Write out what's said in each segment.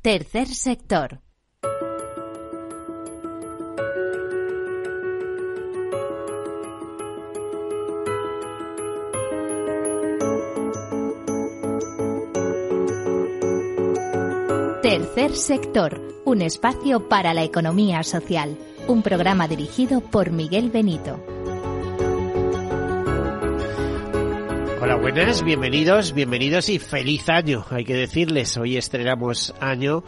Tercer Sector. Tercer Sector, un espacio para la economía social, un programa dirigido por Miguel Benito. Buenas, bienvenidos, bienvenidos y feliz año, hay que decirles. Hoy estrenamos año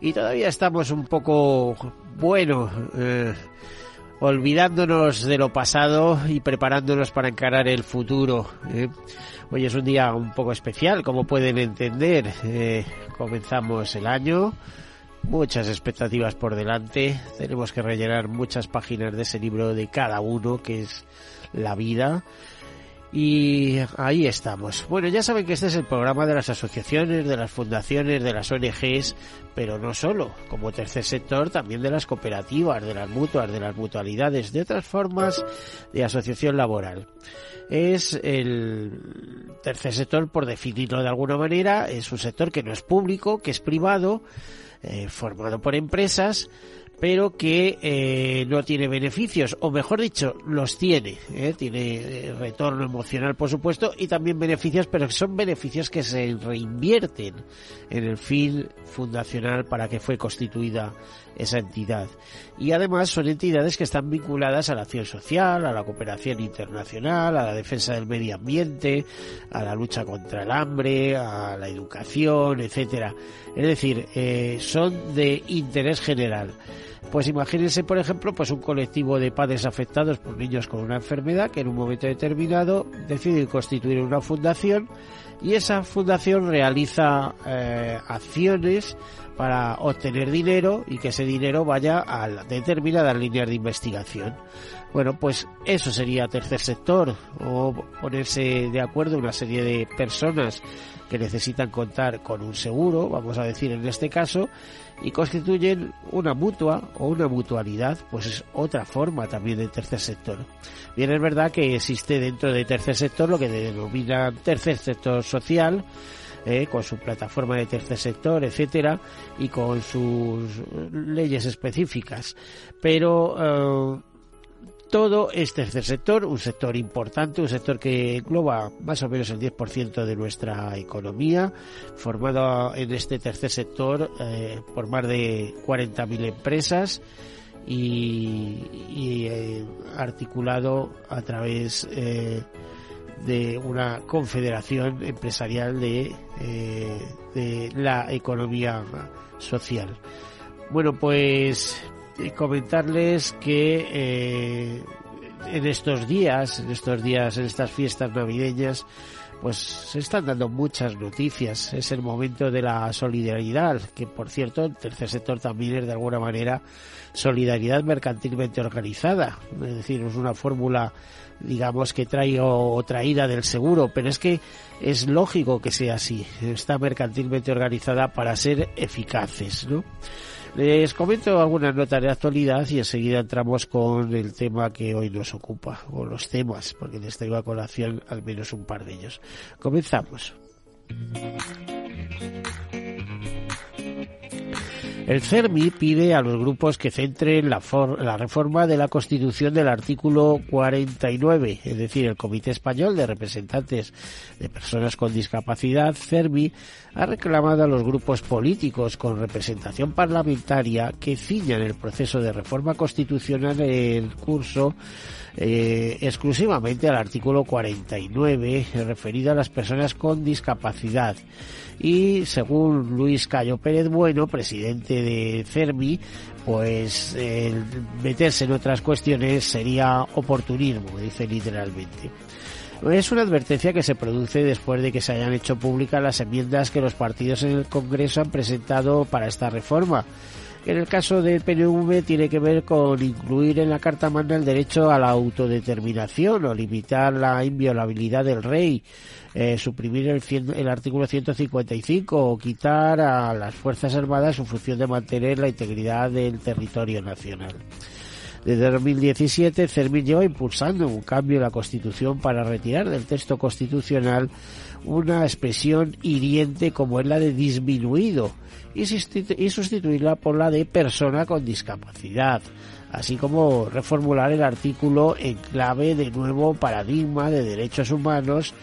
y todavía estamos un poco, bueno, eh, olvidándonos de lo pasado y preparándonos para encarar el futuro. ¿eh? Hoy es un día un poco especial, como pueden entender. Eh, comenzamos el año, muchas expectativas por delante, tenemos que rellenar muchas páginas de ese libro de cada uno, que es la vida. Y ahí estamos. Bueno, ya saben que este es el programa de las asociaciones, de las fundaciones, de las ONGs, pero no solo, como tercer sector, también de las cooperativas, de las mutuas, de las mutualidades, de otras formas de asociación laboral. Es el tercer sector, por definirlo de alguna manera, es un sector que no es público, que es privado, eh, formado por empresas, pero que eh, no tiene beneficios, o mejor dicho, los tiene. ¿eh? Tiene eh, retorno emocional, por supuesto, y también beneficios, pero son beneficios que se reinvierten en el fin fundacional para que fue constituida esa entidad. Y además son entidades que están vinculadas a la acción social, a la cooperación internacional, a la defensa del medio ambiente, a la lucha contra el hambre, a la educación, etcétera. Es decir, son de interés general. Pues imagínense, por ejemplo, pues un colectivo de padres afectados por niños con una enfermedad que en un momento determinado decide constituir una fundación y esa fundación realiza eh, acciones para obtener dinero y que ese dinero vaya a determinadas líneas de investigación. Bueno, pues eso sería tercer sector o ponerse de acuerdo una serie de personas que necesitan contar con un seguro, vamos a decir en este caso, y constituyen una mutua o una mutualidad, pues es otra forma también de tercer sector. Bien, es verdad que existe dentro de tercer sector lo que denomina tercer sector social, eh, con su plataforma de tercer sector, etcétera, y con sus leyes específicas. Pero eh, todo es tercer sector, un sector importante, un sector que engloba más o menos el 10% de nuestra economía, formado en este tercer sector eh, por más de 40.000 empresas y, eh, articulado a través eh, de una confederación empresarial de la economía social. Bueno, pues comentarles que eh, en estos días, en estos días, en estas fiestas navideñas, pues se están dando muchas noticias. Es el momento de la solidaridad, que por cierto el tercer sector también es de alguna manera solidaridad mercantilmente organizada. Es decir, es una fórmula, digamos, que traigo traída del seguro, pero es que es lógico que sea así. Está mercantilmente organizada para ser eficaces, ¿no? Les comento algunas notas de actualidad y enseguida entramos con el tema que hoy nos ocupa, o los temas, porque les traigo a colación al menos un par de ellos. Comenzamos. El CERMI pide a los grupos que centren la, reforma de la Constitución del artículo 49, es decir, el Comité Español de Representantes de Personas con Discapacidad, CERMI, ha reclamado a los grupos políticos con representación parlamentaria que ciñan el proceso de reforma constitucional en curso eh, exclusivamente al artículo 49 referido a las personas con discapacidad y según Luis Cayo Pérez Bueno, presidente de CERMI, pues meterse en otras cuestiones sería oportunismo, dice literalmente. Es una advertencia que se produce después de que se hayan hecho públicas las enmiendas que los partidos en el Congreso han presentado para esta reforma. En el caso del PNV tiene que ver con incluir en la Carta Magna el derecho a la autodeterminación o limitar la inviolabilidad del rey, eh, suprimir el, el artículo 155 o quitar a las Fuerzas Armadas su función de mantener la integridad del territorio nacional. Desde 2017, CERMI lleva impulsando un cambio en la Constitución para retirar del texto constitucional una expresión hiriente como es la de disminuido y sustituirla por la de persona con discapacidad, así como reformular el artículo en clave de nuevo paradigma de derechos humanos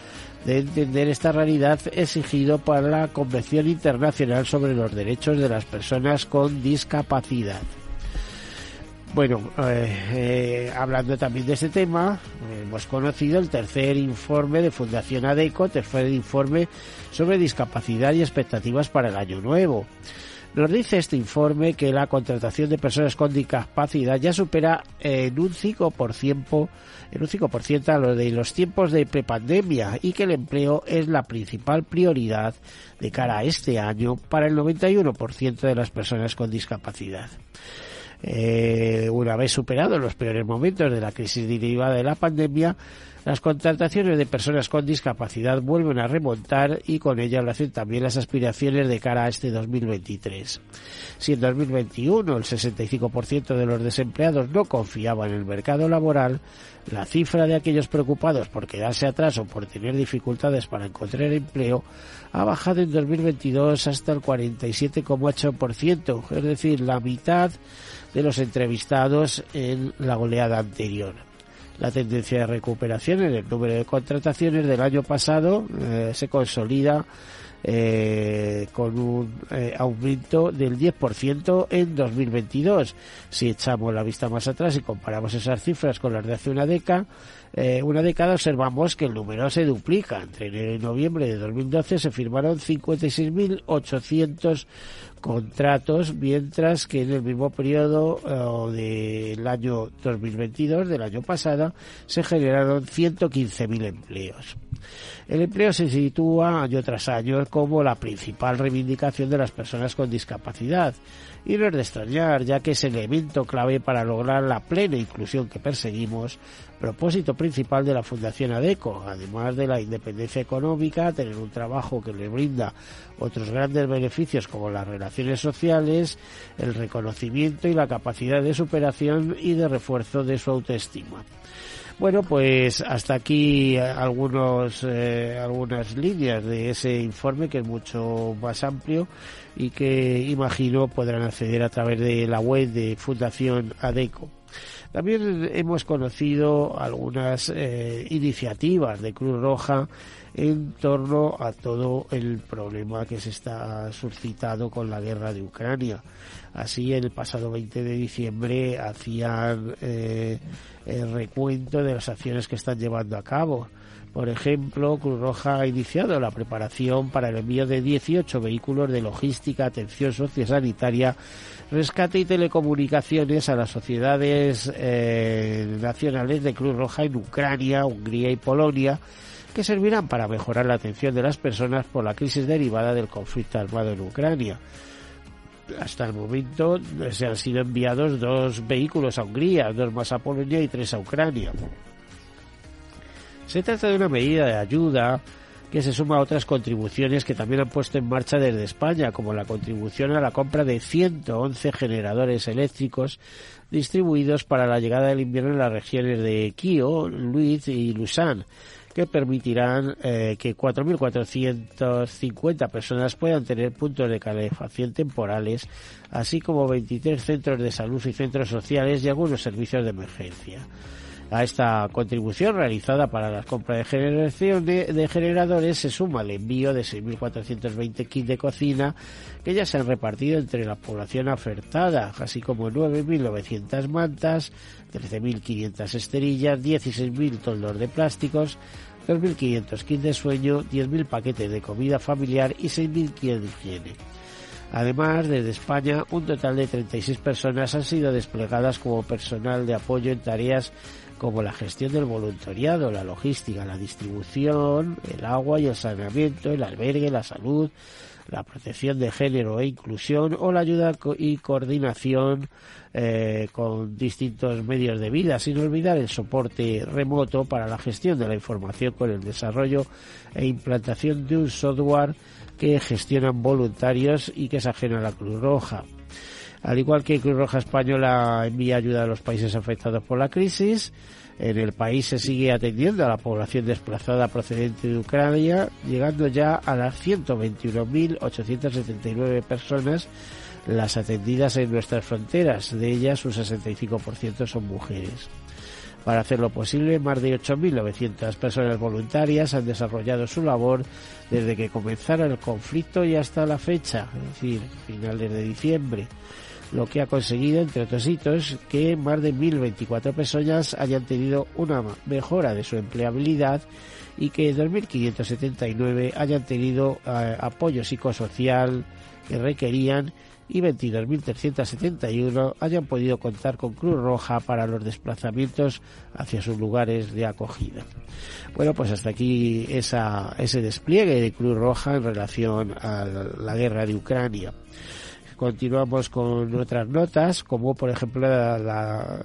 de entender esta realidad exigido para la Convención Internacional sobre los Derechos de las Personas con Discapacidad. Bueno, eh, eh, hablando también de este tema, hemos conocido el tercer informe de Fundación ADECO, tercer informe sobre discapacidad y expectativas para el año nuevo. Nos dice este informe que la contratación de personas con discapacidad ya supera en un 5%, en un 5% a lo de los tiempos de prepandemia y que el empleo es la principal prioridad de cara a este año para el 91% de las personas con discapacidad. Eh, una vez superados los peores momentos de la crisis derivada de la pandemia, las contrataciones de personas con discapacidad vuelven a remontar y con ellas lo hacen también las aspiraciones de cara a este 2023. Si en 2021 el 65% de los desempleados no confiaba en el mercado laboral, la cifra de aquellos preocupados por quedarse atrás o por tener dificultades para encontrar empleo ha bajado en 2022 hasta el 47,8%, es decir, la mitad de los entrevistados en la goleada anterior. La tendencia de recuperación en el número de contrataciones del año pasado eh, se consolida eh, con un eh, aumento del 10% en 2022. Si echamos la vista más atrás y comparamos esas cifras con las de hace una década, eh, una década observamos que el número se duplica. Entre enero y noviembre de 2012 se firmaron 56.800 contratos, mientras que en el mismo periodo eh, del año 2022, del año pasado, se generaron 115.000 empleos. El empleo se sitúa año tras año como la principal reivindicación de las personas con discapacidad. Y no es de extrañar, ya que es el elemento clave para lograr la plena inclusión que perseguimos, propósito principal de la Fundación ADECO, además de la independencia económica, tener un trabajo que le brinda otros grandes beneficios como las relaciones sociales, el reconocimiento y la capacidad de superación y de refuerzo de su autoestima. Bueno, pues hasta aquí algunos, eh, algunas líneas de ese informe que es mucho más amplio y que imagino podrán acceder a través de la web de Fundación ADECO. También hemos conocido algunas eh, iniciativas de Cruz Roja en torno a todo el problema que se está suscitado con la guerra de Ucrania. Así, el pasado 20 de diciembre hacían eh, el recuento de las acciones que están llevando a cabo. Por ejemplo, Cruz Roja ha iniciado la preparación para el envío de 18 vehículos de logística, atención sociosanitaria, rescate y telecomunicaciones a las sociedades eh, nacionales de Cruz Roja en Ucrania, Hungría y Polonia, que servirán para mejorar la atención de las personas por la crisis derivada del conflicto armado en Ucrania hasta el momento se han sido enviados dos vehículos a Hungría, dos más a Polonia y tres a Ucrania. Se trata de una medida de ayuda que se suma a otras contribuciones que también han puesto en marcha desde España, como la contribución a la compra de 111 generadores eléctricos distribuidos para la llegada del invierno en las regiones de Kio, Luiz y Lusan que permitirán eh, que 4.450 personas puedan tener puntos de calefacción temporales, así como 23 centros de salud y centros sociales y algunos servicios de emergencia. A esta contribución realizada para la compra de generación de, generadores se suma el envío de 6.420 kits de cocina que ya se han repartido entre la población ofertada, así como 9.900 mantas, 13.500 esterillas, 16.000 toldos de plásticos, 2.500 kits de sueño, 10.000 paquetes de comida familiar y 6.000 kits de higiene. Además, desde España, un total de 36 personas han sido desplegadas como personal de apoyo en tareas como la gestión del voluntariado, la logística, la distribución, el agua y el saneamiento, el albergue, la salud, la protección de género e inclusión o la ayuda y coordinación eh, con distintos medios de vida, sin olvidar el soporte remoto para la gestión de la información con el desarrollo e implantación de un software que gestionan voluntarios y que es ajeno a la Cruz Roja. Al igual que Cruz Roja Española envía ayuda a los países afectados por la crisis, en el país se sigue atendiendo a la población desplazada procedente de Ucrania, llegando ya a las 121.879 personas las atendidas en nuestras fronteras. De ellas, un 65% son mujeres. Para hacerlo posible, más de 8.900 personas voluntarias han desarrollado su labor desde que comenzara el conflicto y hasta la fecha, es decir, finales de diciembre lo que ha conseguido, entre otros hitos, que más de 1.024 personas hayan tenido una mejora de su empleabilidad y que 2.579 hayan tenido eh, apoyo psicosocial que requerían y 22.371 hayan podido contar con Cruz Roja para los desplazamientos hacia sus lugares de acogida. Bueno, pues hasta aquí ese despliegue de Cruz Roja en relación a la guerra de Ucrania. Continuamos con otras notas, como por ejemplo la,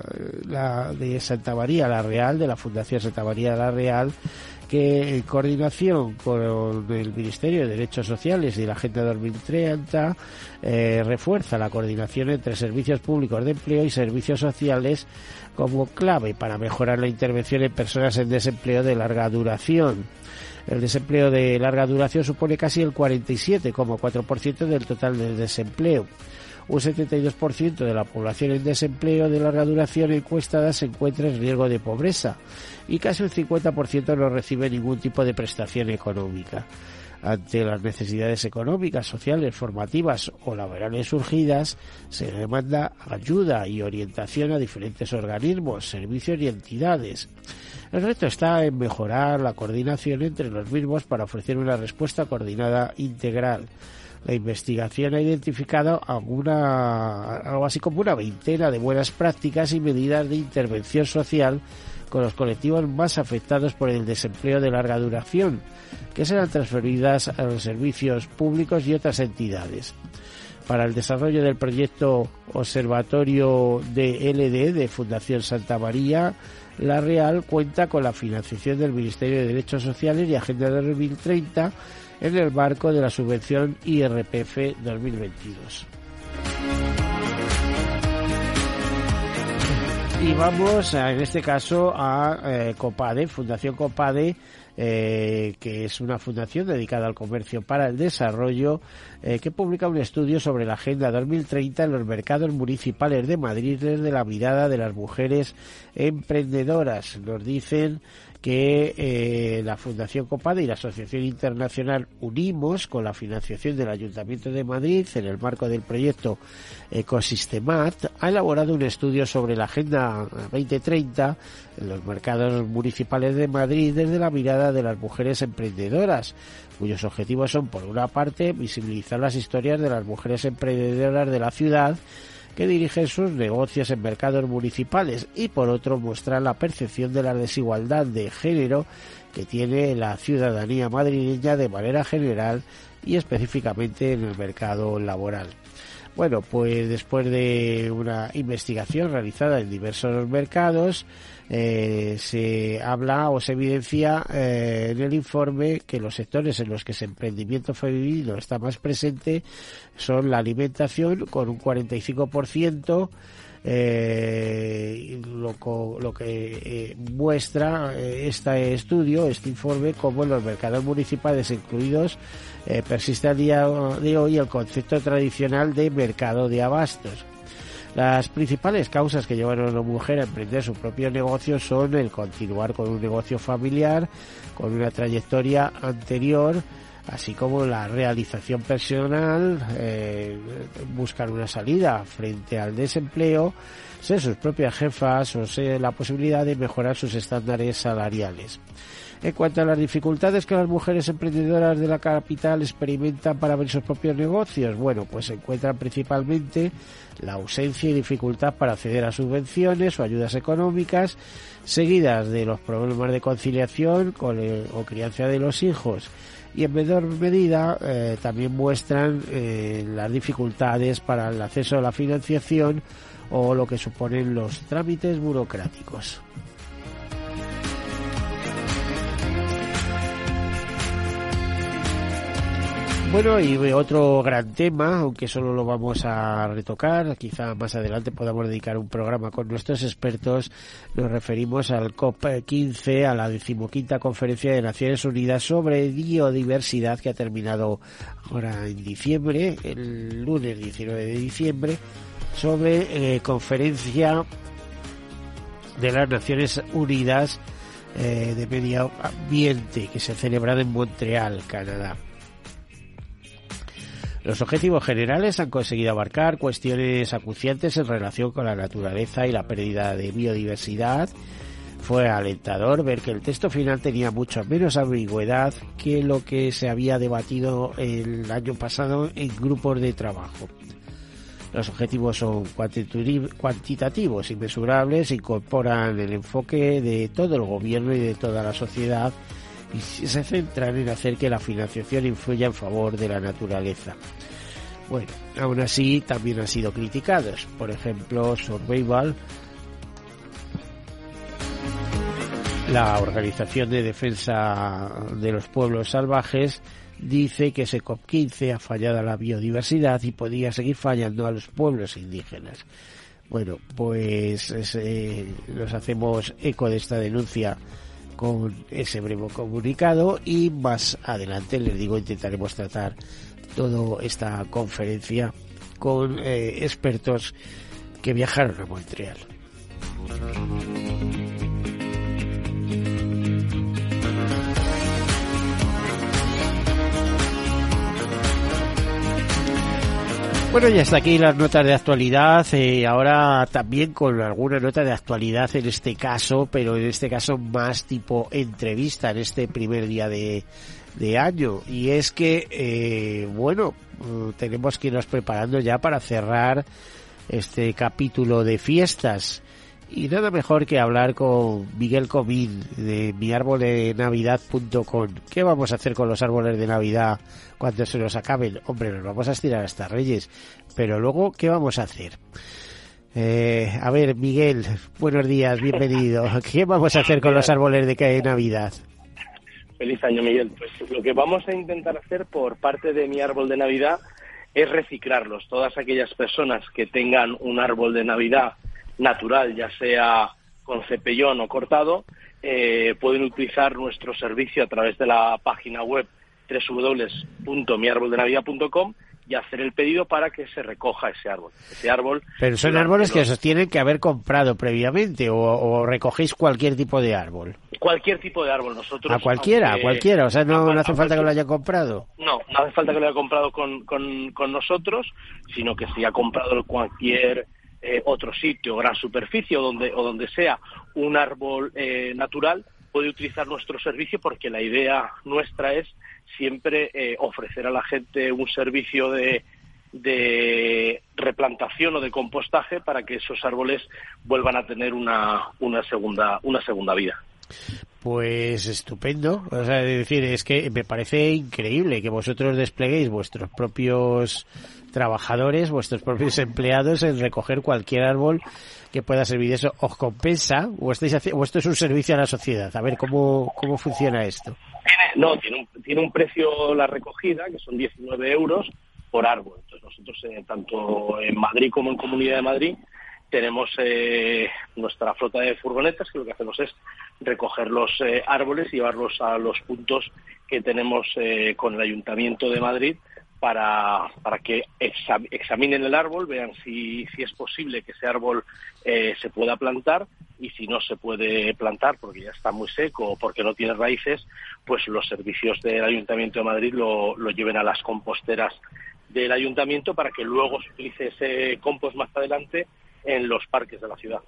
la, de Santa María la Real, de la Fundación Santa María la Real, que en coordinación con el Ministerio de Derechos Sociales y la Agenda 2030 eh, refuerza la coordinación entre servicios públicos de empleo y servicios sociales como clave para mejorar la intervención en personas en desempleo de larga duración. El desempleo de larga duración supone casi el 47,4% del total del desempleo. Un 72% de la población en desempleo de larga duración encuestada se encuentra en riesgo de pobreza y casi un 50% no recibe ningún tipo de prestación económica ante las necesidades económicas, sociales, formativas o laborales surgidas, se demanda ayuda y orientación a diferentes organismos, servicios y entidades. El reto está en mejorar la coordinación entre los mismos para ofrecer una respuesta coordinada integral. La investigación ha identificado alguna, algo así como una veintena de buenas prácticas y medidas de intervención social con los colectivos más afectados por el desempleo de larga duración, que serán transferidas a los servicios públicos y otras entidades. Para el desarrollo del proyecto Observatorio de LD de Fundación Santa María, la Real cuenta con la financiación del Ministerio de Derechos Sociales y Agenda 2030 en el marco de la subvención IRPF 2022. Y vamos, en este caso, a eh, Copade, Fundación Copade, eh, que es una fundación dedicada al comercio para el desarrollo, eh, que publica un estudio sobre la Agenda 2030 en los mercados municipales de Madrid desde la mirada de las mujeres emprendedoras. Nos dicen que eh, la Fundación Copade y la Asociación Internacional Unimos, con la financiación del Ayuntamiento de Madrid, en el marco del proyecto Ecosistemat, ha elaborado un estudio sobre la Agenda 2030 en los mercados municipales de Madrid desde la mirada de las mujeres emprendedoras, cuyos objetivos son, por una parte, visibilizar las historias de las mujeres emprendedoras de la ciudad, que dirigen sus negocios en mercados municipales y por otro muestran la percepción de la desigualdad de género que tiene la ciudadanía madrileña de manera general y específicamente en el mercado laboral. Bueno, pues después de una investigación realizada en diversos mercados, eh, se habla o se evidencia eh, en el informe que los sectores en los que ese emprendimiento femenino está más presente son la alimentación con un 45%, eh, lo, lo, que eh, muestra este estudio, este informe, como en los mercados municipales incluidos eh, persiste a día de hoy el concepto tradicional de mercado de abastos. Las principales causas que llevan a una mujer a emprender su propio negocio son el continuar con un negocio familiar, con una trayectoria anterior, así como la realización personal, eh, buscar una salida frente al desempleo, ser sus propias jefas o ser la posibilidad de mejorar sus estándares salariales. En cuanto a las dificultades que las mujeres emprendedoras de la capital experimentan para abrir sus propios negocios, bueno, pues se encuentran principalmente la ausencia y dificultad para acceder a subvenciones o ayudas económicas, seguidas de los problemas de conciliación con o crianza de los hijos y en menor medida eh, también muestran eh, las dificultades para el acceso a la financiación o lo que suponen los trámites burocráticos. Bueno, y otro gran tema, aunque solo lo vamos a retocar, quizá más adelante podamos dedicar un programa con nuestros expertos, nos referimos al COP15, a la decimoquinta conferencia de Naciones Unidas sobre biodiversidad que ha terminado ahora en diciembre, el lunes 19 de diciembre, sobre eh, conferencia de las Naciones Unidas eh, de Medio Ambiente que se ha celebrado en Montreal, Canadá. Los objetivos generales han conseguido abarcar cuestiones acuciantes en relación con la naturaleza y la pérdida de biodiversidad. Fue alentador ver que el texto final tenía mucho menos ambigüedad que lo que se había debatido el año pasado en grupos de trabajo. Los objetivos son cuantitativos y mesurables, incorporan el enfoque de todo el gobierno y de toda la sociedad y se centran en hacer que la financiación influya en favor de la naturaleza. Bueno, aún así también han sido criticados. Por ejemplo, Survival, la Organización de Defensa de los Pueblos Salvajes, dice que ese COP15 ha fallado a la biodiversidad y podría seguir fallando a los pueblos indígenas. Bueno, pues eh, nos hacemos eco de esta denuncia con ese breve comunicado y más adelante les digo intentaremos tratar toda esta conferencia con eh, expertos que viajaron a Montreal. Bueno, ya está aquí las notas de actualidad. Eh, ahora también con alguna nota de actualidad en este caso, pero en este caso más tipo entrevista en este primer día de, de año. Y es que, eh, bueno, mm, tenemos que irnos preparando ya para cerrar este capítulo de fiestas. Y nada mejor que hablar con Miguel Comín de miarboldenavidad.com. ¿Qué vamos a hacer con los árboles de Navidad cuando se nos acaben? Hombre, nos vamos a estirar hasta Reyes. Pero luego, ¿qué vamos a hacer? Eh, a ver, Miguel, buenos días, bienvenido. ¿Qué vamos a hacer con los árboles de Navidad? Feliz año, Miguel. Pues lo que vamos a intentar hacer por parte de mi árbol de Navidad es reciclarlos. Todas aquellas personas que tengan un árbol de Navidad natural, ya sea con cepellón o cortado, eh, pueden utilizar nuestro servicio a través de la página web www.miarboldenavidad.com y hacer el pedido para que se recoja ese árbol. Ese árbol. Pero son árboles que se tienen que haber comprado previamente o, recogéis cualquier tipo de árbol. Cualquier tipo de árbol. Nosotros. A cualquiera, a cualquiera. O sea, no, hace falta que lo haya comprado. No, no hace falta que lo haya comprado con, con, nosotros, sino que si ha comprado cualquier eh, otro sitio, gran superficie o donde, o donde sea un árbol eh, natural, puede utilizar nuestro servicio porque la idea nuestra es siempre eh, ofrecer a la gente un servicio de, de replantación o de compostaje para que esos árboles vuelvan a tener una, una segunda una segunda vida. Pues estupendo. O sea, es decir, es que me parece increíble que vosotros despleguéis vuestros propios trabajadores, vuestros propios empleados en recoger cualquier árbol que pueda servir. ¿Eso os compensa o, estáis o esto es un servicio a la sociedad? A ver, ¿cómo, cómo funciona esto? No, tiene un, tiene un precio la recogida, que son 19 euros por árbol. Entonces nosotros, eh, tanto en Madrid como en Comunidad de Madrid, tenemos eh, nuestra flota de furgonetas que lo que hacemos es recoger los eh, árboles y llevarlos a los puntos que tenemos con el Ayuntamiento de Madrid para, para que examinen el árbol, vean si, si es posible que ese árbol eh, se pueda plantar y si no se puede plantar porque ya está muy seco o porque no tiene raíces, pues los servicios del Ayuntamiento de Madrid lo, lo lleven a las composteras del ayuntamiento para que luego se utilice ese compost más adelante en los parques de la ciudad.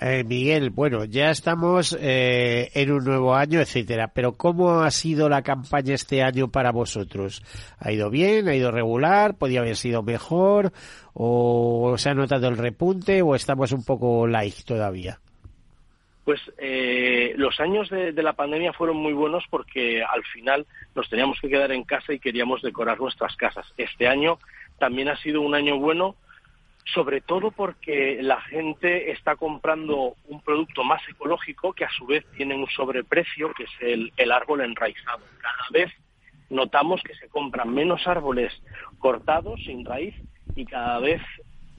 Eh, Miguel, bueno, ya estamos eh, en un nuevo año, etcétera, pero ¿cómo ha sido la campaña este año para vosotros? ¿Ha ido bien? ¿Ha ido regular? ¿Podría haber sido mejor? ¿O se ha notado el repunte? ¿O estamos un poco light todavía? Pues eh, los años de, de, la pandemia fueron muy buenos porque al final nos teníamos que quedar en casa y queríamos decorar nuestras casas. Este año también ha sido un año bueno sobre todo porque la gente está comprando un producto más ecológico que a su vez tiene un sobreprecio, que es el, árbol enraizado. Cada vez notamos que se compran menos árboles cortados sin raíz y cada vez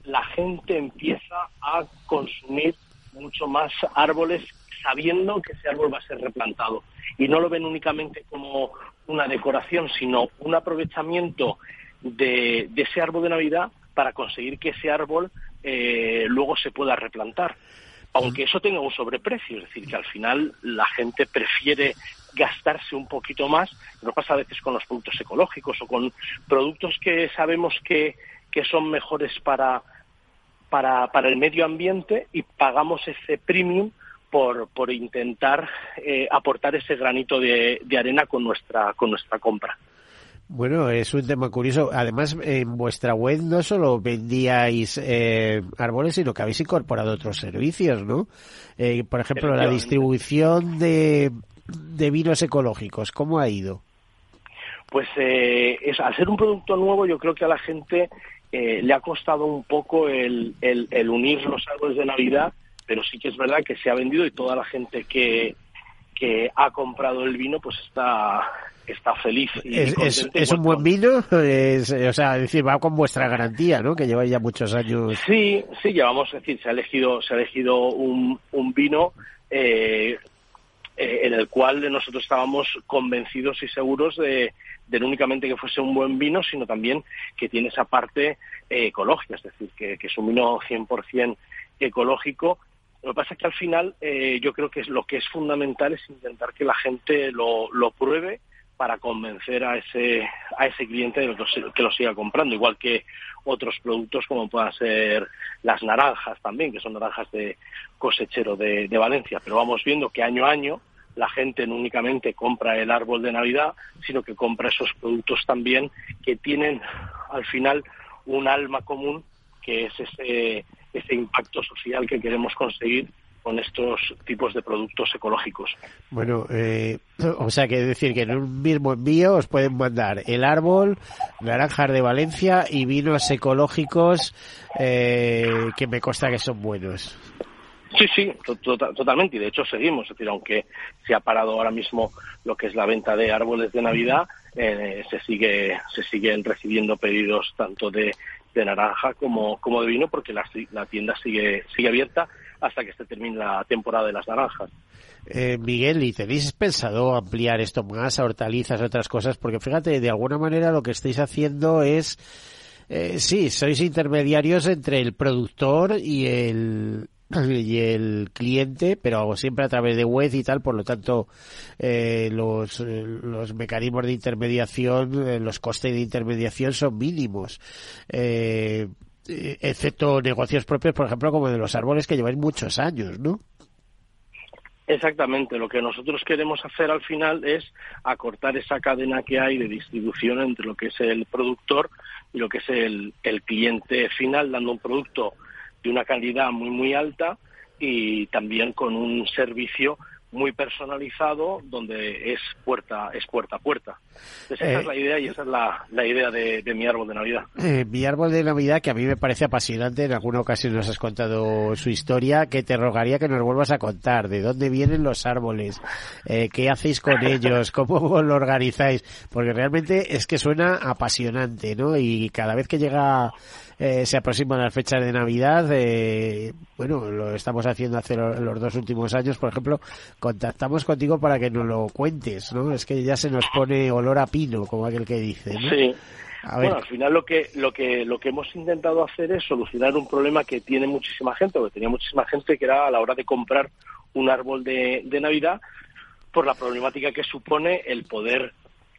la gente empieza a consumir mucho más árboles sabiendo que ese árbol va a ser replantado. Y no lo ven únicamente como una decoración, sino un aprovechamiento de, ese árbol de Navidad para conseguir que ese árbol eh, luego se pueda replantar. Aunque eso tenga un sobreprecio, es decir, que al final la gente prefiere gastarse un poquito más, lo pasa a veces con los productos ecológicos o con productos que sabemos que, que son mejores para, para, para el medio ambiente y pagamos ese premium por, por intentar eh, aportar ese granito de, de, arena con nuestra, con nuestra compra. Bueno, es un tema curioso. Además, en vuestra web no solo vendíais eh, árboles, sino que habéis incorporado otros servicios, ¿no? Eh, por ejemplo, la distribución de, de vinos ecológicos. ¿Cómo ha ido? Pues eh, es, al ser un producto nuevo, yo creo que a la gente eh, le ha costado un poco el, el, unir los árboles de Navidad, pero sí que es verdad que se ha vendido y toda la gente que, que ha comprado el vino pues está está feliz. Y es, es, un buen vino, o sea, decir, va con vuestra garantía, ¿no? Que lleva ya muchos años. Sí, sí, llevamos, es decir, se ha elegido, se ha elegido un, un vino eh, eh, en el cual nosotros estábamos convencidos y seguros de, de no únicamente que fuese un buen vino, sino también que tiene esa parte eh, ecológica, es decir, que, es un vino 100% ecológico. Lo que pasa es que al final eh, yo creo que es, lo que es fundamental es intentar que la gente lo, lo pruebe para convencer a ese a ese cliente de que lo siga comprando, igual que otros productos como puedan ser las naranjas también, que son naranjas de cosechero de, Valencia. Pero vamos viendo que año a año la gente no únicamente compra el árbol de Navidad, sino que compra esos productos también que tienen al final un alma común, que es ese, ese impacto social que queremos conseguir con estos tipos de productos ecológicos. Bueno, eh, o sea, que decir que en un mismo envío os pueden mandar el árbol, naranjas de Valencia y vinos ecológicos eh, que me consta que son buenos. Sí, sí, totalmente. Y de hecho seguimos. Es decir, aunque se ha parado ahora mismo lo que es la venta de árboles de Navidad, eh, se sigue se siguen recibiendo pedidos tanto de, de naranja como, como de vino porque la, la tienda sigue sigue abierta hasta que se termine la temporada de las naranjas. Eh, Miguel, ¿y tenéis pensado ampliar esto más a hortalizas, a otras cosas? Porque fíjate, de alguna manera lo que estáis haciendo es, eh, sí, sois intermediarios entre el productor y el, y el cliente, pero siempre a través de web y tal, por lo tanto, eh, los, los mecanismos de intermediación, eh, los costes de intermediación son mínimos. Eh, excepto negocios propios, por ejemplo, como de los árboles que llevan muchos años, ¿no? Exactamente, lo que nosotros queremos hacer al final es acortar esa cadena que hay de distribución entre lo que es el productor y lo que es el, el cliente final, dando un producto de una calidad muy, muy alta y también con un servicio muy personalizado donde es puerta es puerta a puerta. esa es eh, la idea y esa es la, la idea de, mi árbol de Navidad. Eh, mi árbol de Navidad que a mí me parece apasionante, en alguna ocasión nos has contado su historia, que te rogaría que nos vuelvas a contar de dónde vienen los árboles, eh, qué hacéis con ellos, cómo lo organizáis, porque realmente es que suena apasionante, ¿no? Y cada vez que llega eh, se aproximan las fechas de Navidad. Eh, bueno, lo estamos haciendo hace los dos últimos años, por ejemplo, contactamos contigo para que nos lo cuentes, ¿no? Es que ya se nos pone olor a pino, como aquel que dice, ¿no? Sí. Bueno, al final lo que lo que lo que hemos intentado hacer es solucionar un problema que tiene muchísima gente, o que tenía muchísima gente, que era a la hora de comprar un árbol de, de Navidad, por la problemática que supone el poder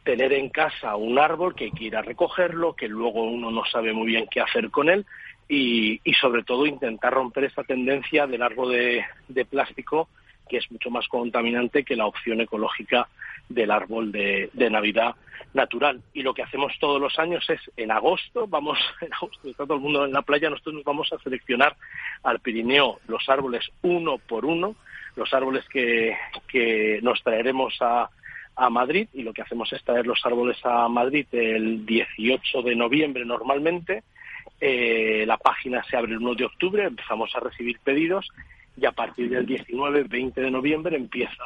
tener en casa un árbol que quiera recogerlo, que luego uno no sabe muy bien qué hacer con él y, y sobre todo intentar romper esta tendencia del árbol de, de, plástico que es mucho más contaminante que la opción ecológica del árbol de, de, Navidad natural. Y lo que hacemos todos los años es en agosto, vamos, en agosto está todo el mundo en la playa, nosotros nos vamos a seleccionar al Pirineo los árboles uno por uno, los árboles que, que nos traeremos a, a Madrid y lo que hacemos es traer los árboles a Madrid el 18 de noviembre normalmente. Eh, la página se abre el 1 de octubre, empezamos a recibir pedidos y a partir del 19, 20 de noviembre empieza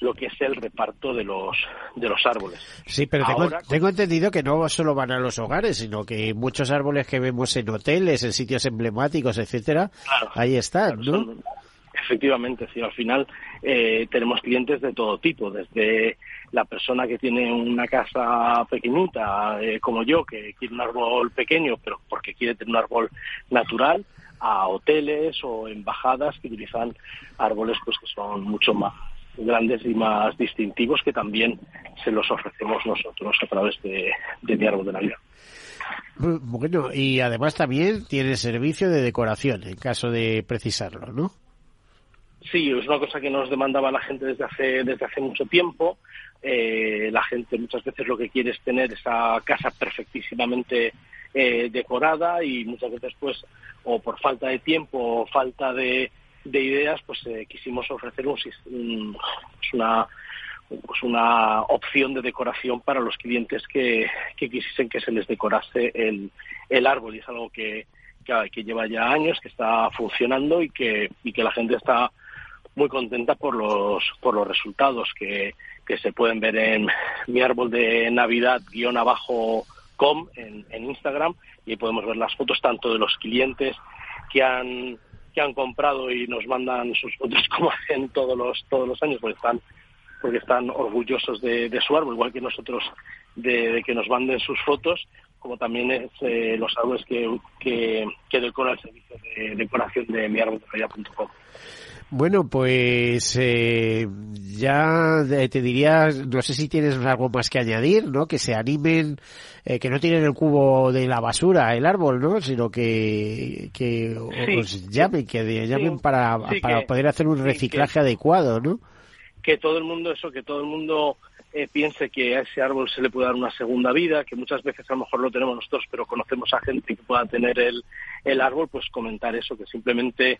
lo que es el reparto de los de los árboles. Sí, pero tengo, entendido que no solo van a los hogares, sino que muchos árboles que vemos en hoteles, en sitios emblemáticos, etcétera, ahí están, ¿no? Efectivamente, sí, al final eh, tenemos clientes de todo tipo, desde la persona que tiene una casa pequeñita, eh, como yo, que quiere un árbol pequeño, pero porque quiere tener un árbol natural, a hoteles o embajadas que utilizan árboles pues que son mucho más grandes y más distintivos que también se los ofrecemos nosotros a través de, de mi árbol de Navidad. Bueno, y además también tiene servicio de decoración en caso de precisarlo, ¿no? Sí, es una cosa que nos demandaba la gente desde hace, desde hace mucho tiempo. Eh, la gente muchas veces lo que quiere es tener esa casa perfectísimamente eh, decorada y muchas veces pues o por falta de tiempo o falta de, ideas pues eh, quisimos ofrecer un, pues, una pues una opción de decoración para los clientes que, que quisiesen que se les decorase el, el árbol y es algo que, que, que lleva ya años que está funcionando y que y que la gente está muy contenta por los, por los resultados que, que se pueden ver en mi árbol de Navidad guion abajo com en, en Instagram y podemos ver las fotos tanto de los clientes que han que han comprado y nos mandan sus fotos como hacen todos los todos los años porque están porque están orgullosos de, su árbol igual que nosotros de, que nos manden sus fotos como también es eh, los árboles que, que, que decora el servicio de decoración de mi árbol de bueno, pues eh, ya te diría, no sé si tienes algo más que añadir, ¿no? Que se animen, eh, que no tienen el cubo de la basura, el árbol, ¿no? Sino que, que os llamen, que llamen para, para poder hacer un reciclaje adecuado, ¿no? Que todo el mundo, eso, que todo el mundo eh, piense que a ese árbol se le puede dar una segunda vida, que muchas veces a lo mejor lo tenemos nosotros, pero conocemos a gente que pueda tener el, el árbol, pues comentar eso, que simplemente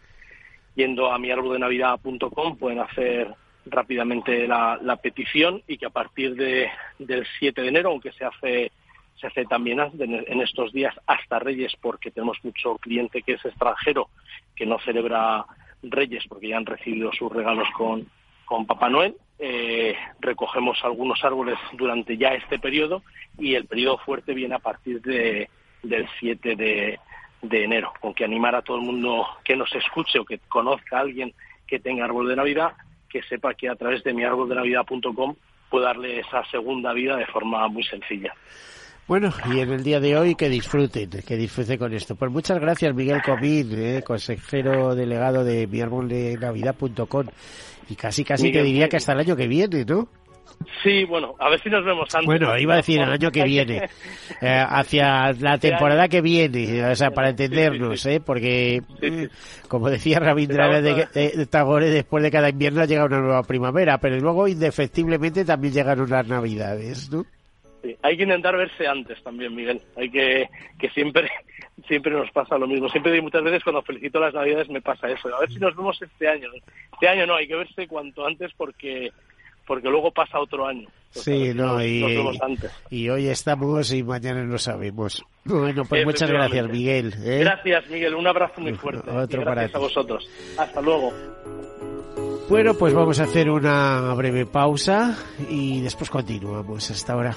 yendo a miarboldenavidad.com pueden hacer rápidamente la, petición y que a partir de, del 7 de enero, aunque se hace se hace también en estos días hasta Reyes, porque tenemos mucho cliente que es extranjero, que no celebra Reyes porque ya han recibido sus regalos con, con Papá Noel. Eh, recogemos algunos árboles durante ya este periodo y el periodo fuerte viene a partir de, del 7 de, de enero, con que animar a todo el mundo que nos escuche o que conozca a alguien que tenga árbol de Navidad, que sepa que a través de miarboldenavidad.com puede darle esa segunda vida de forma muy sencilla. Bueno, y en el día de hoy que disfruten, que disfruten con esto. Pues muchas gracias Miguel Comín, eh, consejero delegado de miarboldenavidad.com. Y casi, casi te diría que hasta el año que viene, ¿no? Sí, bueno, a ver si nos vemos antes. Bueno, iba a decir el año que viene, eh, hacia la temporada que viene, o sea, para entendernos, ¿eh? Porque, como decía Rabindranath de, Tagore, después de cada invierno llega una nueva primavera, pero luego indefectiblemente también llegan unas navidades, ¿no? hay que intentar verse antes también, Miguel. Hay que, que siempre, siempre nos pasa lo mismo. Siempre y muchas veces cuando felicito las navidades me pasa eso. A ver si nos vemos este año. Este año no, hay que verse cuanto antes porque porque luego pasa otro año. sí, no, y, y, hoy estamos y mañana no sabemos. Bueno, pues muchas gracias, Miguel. ¿eh? Gracias, Miguel. Un abrazo muy fuerte. Otro gracias a vosotros. Hasta luego. Bueno, pues vamos a hacer una breve pausa y después continuamos. Hasta ahora.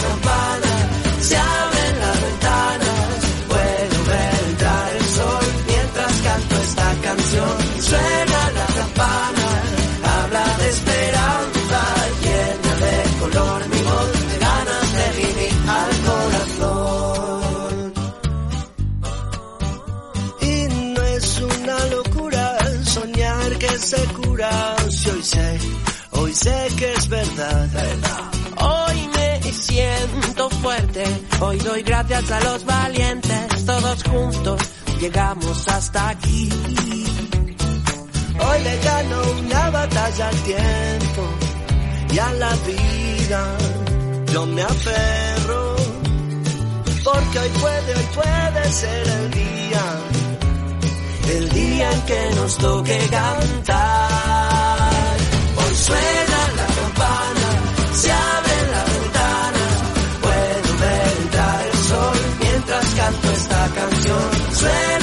sé que es verdad. Hoy me siento fuerte, hoy doy gracias a los valientes, todos juntos llegamos hasta aquí. Hoy le gano una batalla al tiempo y a la vida. Yo me aferro porque hoy puede, hoy puede ser el día, el día en que nos toque cantar. Suena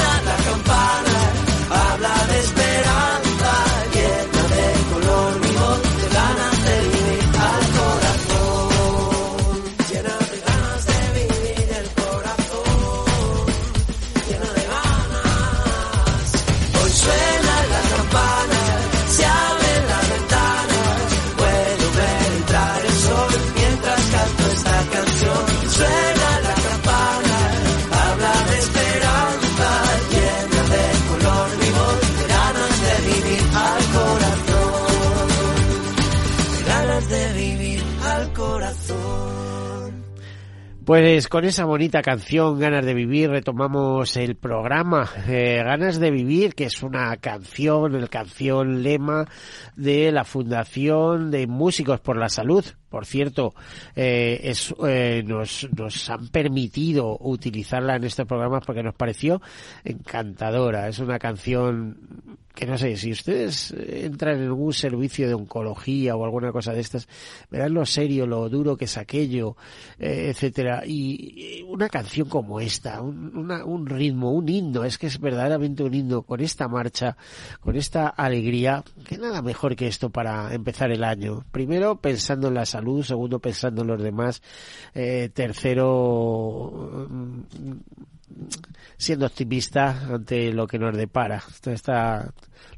Pues con esa bonita canción, Ganas de Vivir, retomamos el programa. Eh, Ganas de Vivir, que es una canción, el canción lema de la Fundación de Músicos por la Salud. Por cierto, eh, es, eh, nos, nos han permitido utilizarla en este programa porque nos pareció encantadora. Es una canción que no sé, si ustedes entran en algún servicio de oncología o alguna cosa de estas, verán lo serio, lo duro que es aquello, eh, etcétera. Y una canción como esta, un, un ritmo, un himno, es que es verdaderamente un himno con esta marcha, con esta alegría, que nada mejor que esto para empezar el año. Primero pensando en la salud, segundo pensando en los demás, eh, tercero siendo optimista ante lo que nos depara.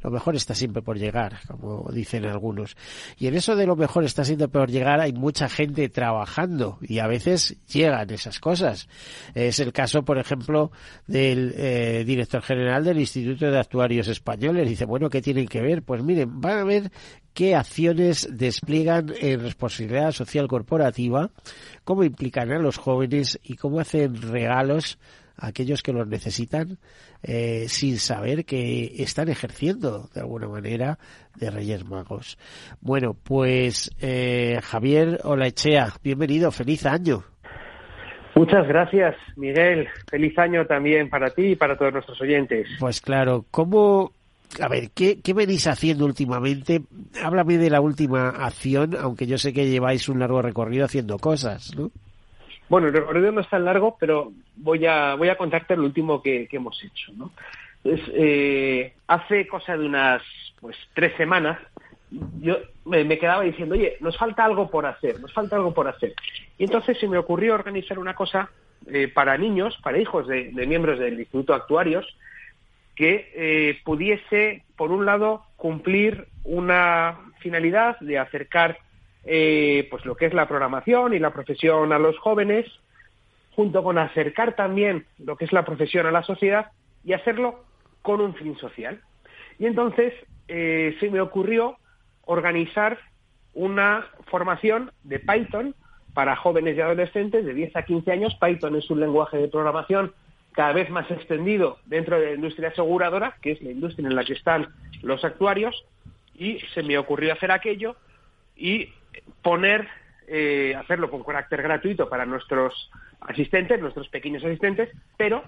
Lo mejor está siempre por llegar, como dicen algunos. Y en eso de lo mejor está siempre por llegar hay mucha gente trabajando y a veces llegan esas cosas. Es el caso, por ejemplo, del eh, director general del Instituto de Actuarios Españoles. Dice, bueno, ¿qué tienen que ver? Pues miren, van a ver qué acciones despliegan en responsabilidad social corporativa, cómo implican a los jóvenes y cómo hacen regalos a aquellos que los necesitan eh, sin saber que están ejerciendo de alguna manera de Reyes Magos. Bueno, pues eh, Javier Olaechea, bienvenido, feliz año. Muchas gracias, Miguel. Feliz año también para ti y para todos nuestros oyentes. Pues claro, ¿cómo, a ver, ¿qué, ¿qué venís haciendo últimamente? Háblame de la última acción, aunque yo sé que lleváis un largo recorrido haciendo cosas, ¿no? Bueno, el recorrido no es tan largo, pero voy a, voy a contarte lo último que, hemos hecho, ¿no? Pues, eh, hace cosa de unas pues tres semanas yo me, quedaba diciendo, oye, nos falta algo por hacer, nos falta algo por hacer. Y entonces se me ocurrió organizar una cosa eh, para niños, para hijos de, de, miembros del Instituto Actuarios, que eh, pudiese, por un lado, cumplir una finalidad de acercar eh, pues lo que es la programación y la profesión a los jóvenes, junto con acercar también lo que es la profesión a la sociedad y hacerlo con un fin social. Y entonces eh, se me ocurrió organizar una formación de Python para jóvenes y adolescentes de 10 a 15 años. Python es un lenguaje de programación cada vez más extendido dentro de la industria aseguradora, que es la industria en la que están los actuarios, y se me ocurrió hacer aquello y poner, eh, hacerlo con carácter gratuito para nuestros asistentes, nuestros pequeños asistentes, pero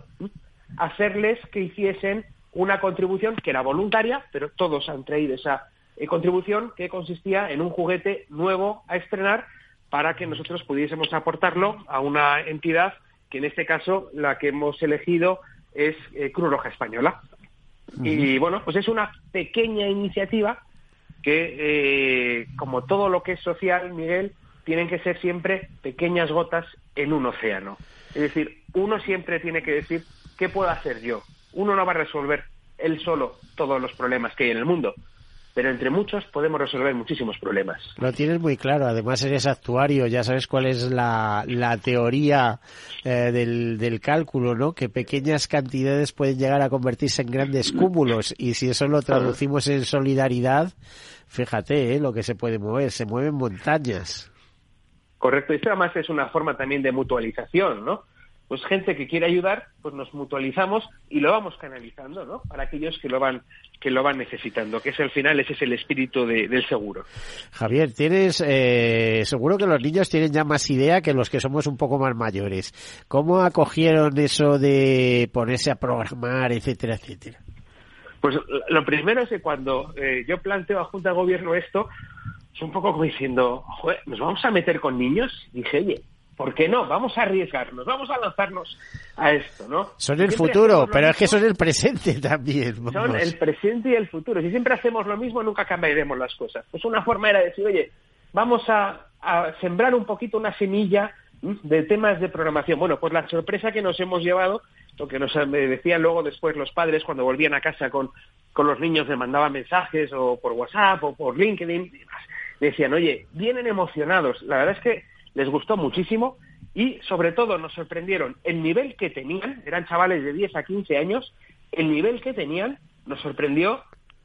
hacerles que hiciesen una contribución que era voluntaria, pero todos han traído esa eh, contribución que consistía en un juguete nuevo a estrenar para que nosotros pudiésemos aportarlo a una entidad que en este caso la que hemos elegido es eh, Cruz Roja Española. Y bueno, pues es una pequeña iniciativa que, eh, como todo lo que es social, Miguel, tienen que ser siempre pequeñas gotas en un océano. Es decir, uno siempre tiene que decir, ¿qué puedo hacer yo? Uno no va a resolver él solo todos los problemas que hay en el mundo, pero entre muchos podemos resolver muchísimos problemas. Lo tienes muy claro, además eres actuario, ya sabes cuál es la, la teoría eh, del, del, cálculo, ¿no? Que pequeñas cantidades pueden llegar a convertirse en grandes cúmulos y si eso lo traducimos en solidaridad, fíjate, ¿eh? Lo que se puede mover, se mueven montañas. Correcto, y esto además es una forma también de mutualización, ¿no? Pues gente que quiere ayudar, pues nos mutualizamos y lo vamos canalizando, ¿no? Para aquellos que lo van que lo van necesitando, que es al final ese es el espíritu del seguro. Javier, tienes eh, seguro que los niños tienen ya más idea que los que somos un poco más mayores. ¿Cómo acogieron eso de ponerse a programar, etcétera, etcétera? Pues lo primero es que cuando eh, yo planteo a Junta de Gobierno esto, es un poco como diciendo, Joder, ¿nos vamos a meter con niños? dije, oye, ¿por qué no? Vamos a arriesgarnos, vamos a lanzarnos a esto, ¿no? Son el futuro, pero es que son el presente también. Son el presente y el futuro. Si siempre hacemos lo mismo, nunca cambiaremos las cosas. Pues una forma era decir, oye, vamos a, sembrar un poquito una semilla de temas de programación. Bueno, pues la sorpresa que nos hemos llevado, lo que nos decían luego después los padres cuando volvían a casa con, con los niños, les mandaban mensajes o por WhatsApp o por LinkedIn, decían, oye, vienen emocionados. La verdad es que les gustó muchísimo y sobre todo nos sorprendieron el nivel que tenían, eran chavales de 10 a 15 años, el nivel que tenían nos sorprendió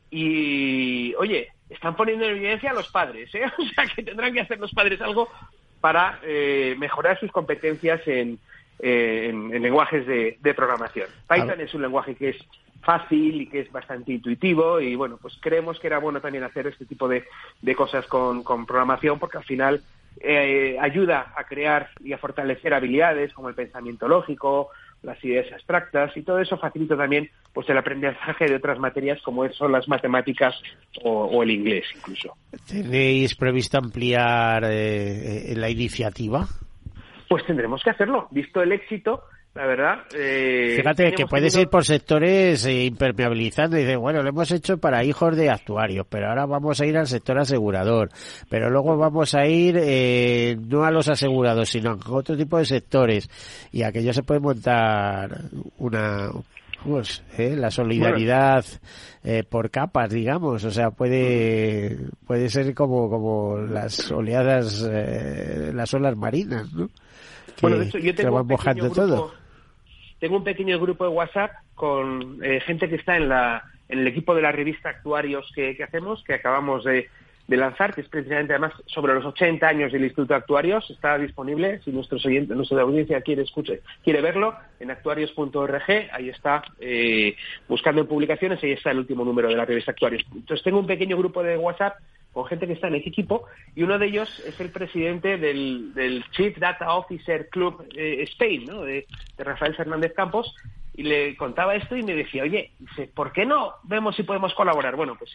y, oye, están poniendo en evidencia a los padres, ¿eh? o sea que tendrán que hacer los padres algo para eh, mejorar sus competencias en, eh, en, lenguajes de, programación. Python es un lenguaje que es fácil y que es bastante intuitivo y bueno, pues creemos que era bueno también hacer este tipo de, de cosas con, con programación porque al final eh, ayuda a crear y a fortalecer habilidades como el pensamiento lógico, las ideas abstractas y todo eso facilita también pues el aprendizaje de otras materias como son las matemáticas o, el inglés incluso. ¿Tenéis previsto ampliar eh, la iniciativa? Pues tendremos que hacerlo. Visto el éxito, la verdad. Eh, Fíjate que puedes ir por sectores eh, impermeabilizando y dices, bueno, lo hemos hecho para hijos de actuarios, pero ahora vamos a ir al sector asegurador, pero luego vamos a ir eh, no a los asegurados, sino a otro tipo de sectores y aquello se puede montar una pues, ¿eh? la solidaridad eh, por capas, digamos, o sea, puede puede ser como como las oleadas, eh, las olas marinas, ¿no? bueno, de hecho, yo tengo un pequeño todo tengo un pequeño grupo de WhatsApp con eh, gente que está en, la, en el equipo de la revista Actuarios que, hacemos, que acabamos de, lanzar, que es precisamente además sobre los 80 años del Instituto de Actuarios. Está disponible, si nuestros oyentes, nuestra audiencia quiere escuche, quiere verlo, en actuarios.org. Ahí está, eh, buscando en publicaciones, ahí está el último número de la revista Actuarios. Entonces tengo un pequeño grupo de WhatsApp con gente que está en ese equipo y uno de ellos es el presidente del, Chief Data Officer Club eh, Spain, ¿no? de, Rafael Fernández Campos, y le contaba esto y me decía, oye, ¿por qué no vemos si podemos colaborar? Bueno, pues,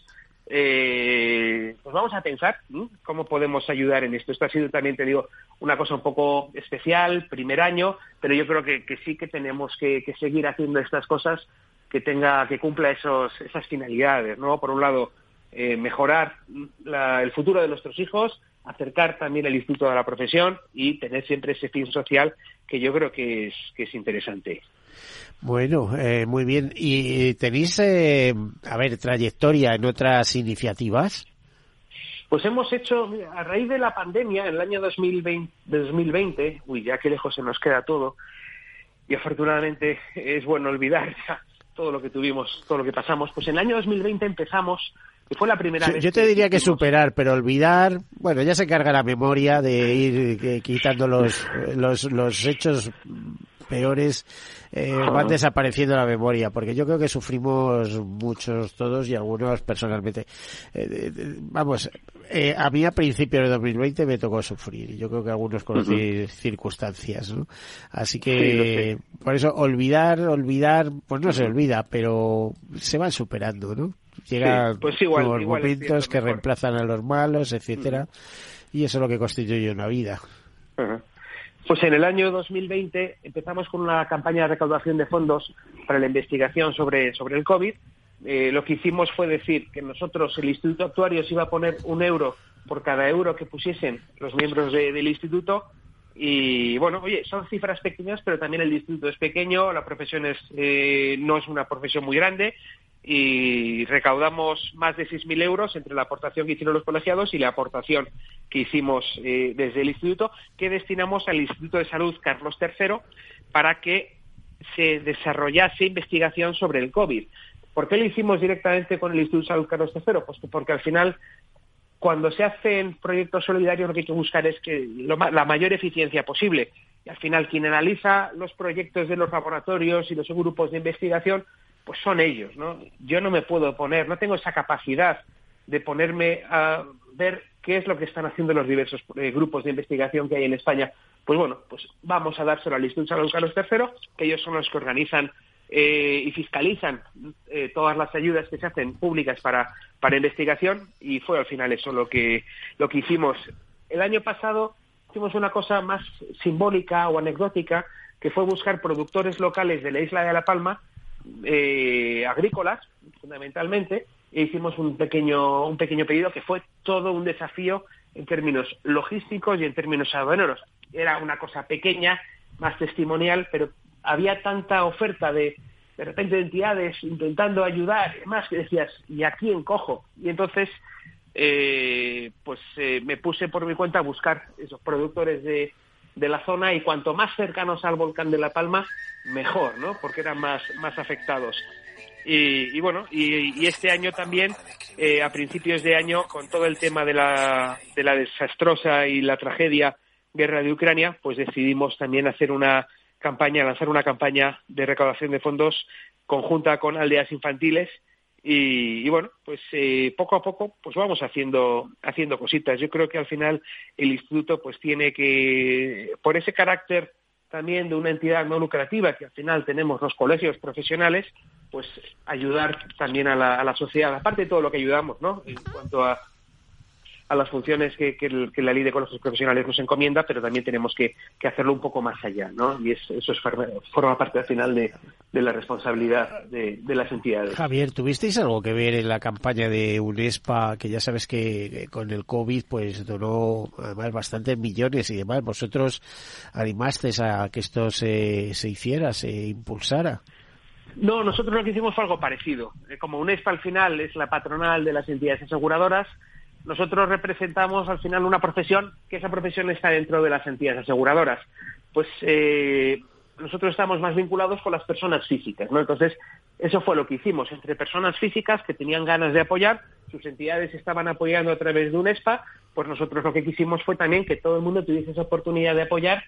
eh, pues vamos a pensar cómo podemos ayudar en esto. Esto ha sido también, te digo, una cosa un poco especial, primer año, pero yo creo que, sí que tenemos que, que, seguir haciendo estas cosas que tenga, que cumpla esos, esas finalidades, ¿no? Por un lado, eh, mejorar el futuro de nuestros hijos, acercar también el instituto a la profesión y tener siempre ese fin social que yo creo que es, que es interesante. Bueno, eh, muy bien. ¿Y tenéis, eh, a ver, trayectoria en otras iniciativas? Pues hemos hecho, a raíz de la pandemia, en el año 2020, 2020 uy, ya que lejos se nos queda todo, y afortunadamente es bueno olvidar todo lo que tuvimos, todo lo que pasamos, pues en el año 2020 empezamos y fue la primera vez. Yo te diría que superar, pero olvidar, bueno, ya se carga la memoria de ir eh, quitando los, los, los hechos peores eh, van desapareciendo la memoria, porque yo creo que sufrimos muchos todos y algunos personalmente. Eh, vamos, eh, a mí a principios de 2020 me tocó sufrir y yo creo que algunos conocí circunstancias, ¿no? Así que, por eso, olvidar, olvidar, pues no se olvida, pero se van superando, ¿no? Llegan pues igual, nuevos momentos que reemplazan a los malos, etcétera, y eso es lo que constituye una vida. Pues en el año 2020 empezamos con una campaña de recaudación de fondos para la investigación sobre, sobre el COVID. Eh, lo que hicimos fue decir que nosotros, el Instituto Actuario, se iba a poner un euro por cada euro que pusiesen los miembros del instituto. Y bueno, oye, son cifras pequeñas, pero también el instituto es pequeño, la profesión es, eh, no es una profesión muy grande y recaudamos más de 6.000 euros entre la aportación que hicieron los colegiados y la aportación que hicimos eh, desde el instituto, que destinamos al Instituto de Salud Carlos III para que se desarrollase investigación sobre el COVID. ¿Por qué lo hicimos directamente con el Instituto de Salud Carlos III? Pues porque al final, cuando se hacen proyectos solidarios, lo que hay que buscar es que la mayor eficiencia posible. Y al final, quien analiza los proyectos de los laboratorios y los grupos de investigación pues son ellos, ¿no? Yo no me puedo poner, no tengo esa capacidad de ponerme a ver qué es lo que están haciendo los diversos eh, grupos de investigación que hay en España. Pues bueno, pues vamos a dárselo al Instituto Salud Carlos III, que ellos son los que organizan eh, y fiscalizan eh, todas las ayudas que se hacen públicas para, para investigación y fue al final eso lo que, lo que hicimos. El año pasado hicimos una cosa más simbólica o anecdótica, que fue buscar productores locales de la isla de La Palma eh, agrícolas, fundamentalmente, e hicimos un pequeño, un pequeño pedido que fue todo un desafío en términos logísticos y en términos aduaneros. Era una cosa pequeña, más testimonial, pero había tanta oferta de, de repente, de entidades intentando ayudar, más que decías, ¿y aquí encojo? Y entonces, eh, pues eh, me puse por mi cuenta a buscar esos productores de, de la zona y cuanto más cercanos al volcán de La Palma, mejor, ¿no? Porque eran más, más afectados. Y, bueno, y, este año también, eh, a principios de año, con todo el tema de la, de la desastrosa y la tragedia guerra de Ucrania, pues decidimos también hacer una campaña, lanzar una campaña de recaudación de fondos conjunta con aldeas infantiles y, bueno, pues eh, poco a poco pues vamos haciendo haciendo cositas. Yo creo que al final el instituto pues tiene que por ese carácter también de una entidad no lucrativa que al final tenemos los colegios profesionales, pues ayudar también a la, a la sociedad, aparte de todo lo que ayudamos, ¿no? En cuanto a a las funciones que, la ley de colegios profesionales nos encomienda, pero también tenemos que, hacerlo un poco más allá, ¿no? Y eso es, forma parte al final de, la responsabilidad de, las entidades. Javier, ¿tuvisteis algo que ver en la campaña de UNESPA, que ya sabes que con el COVID pues donó además bastantes millones y demás? ¿Vosotros animasteis a que esto se, se hiciera, se impulsara? No, nosotros lo que hicimos fue algo parecido. Eh, como UNESPA al final es la patronal de las entidades aseguradoras, nosotros representamos al final una profesión que esa profesión está dentro de las entidades aseguradoras. Pues eh, nosotros estamos más vinculados con las personas físicas, ¿no? Entonces, eso fue lo que hicimos entre personas físicas que tenían ganas de apoyar, sus entidades estaban apoyando a través de un ESPA, pues nosotros lo que quisimos fue también que todo el mundo tuviese esa oportunidad de apoyar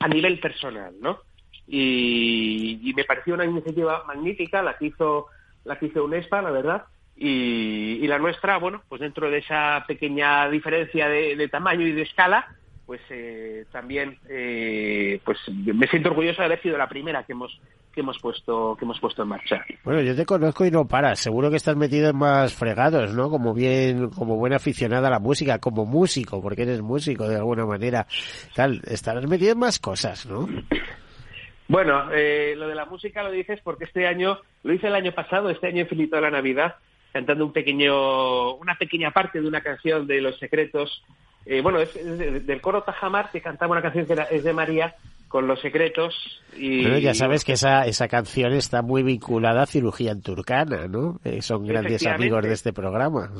a nivel personal, ¿no? Y, me pareció una iniciativa magnífica la que hizo la que hizo UNESPA, la verdad, y, la nuestra, bueno, pues dentro de esa pequeña diferencia de, tamaño y de escala, pues eh, también eh, pues me siento orgulloso de haber sido la primera que hemos que hemos puesto que hemos puesto en marcha. Bueno, yo te conozco y no paras. Seguro que estás metido en más fregados, ¿no? Como bien, como buena aficionada a la música, como músico, porque eres músico de alguna manera. Tal, estarás metido en más cosas, ¿no? Bueno, eh, lo de la música lo dices porque este año, lo hice el año pasado, este año he felicitado la Navidad cantando un pequeño, una pequeña parte de una canción de Los Secretos. Eh, bueno, es, del coro Tajamar que cantaba una canción que es de María con los secretos. Y, ya sabes que esa, esa canción está muy vinculada a cirugía en turcana, ¿no? Eh, son grandes amigos de este programa.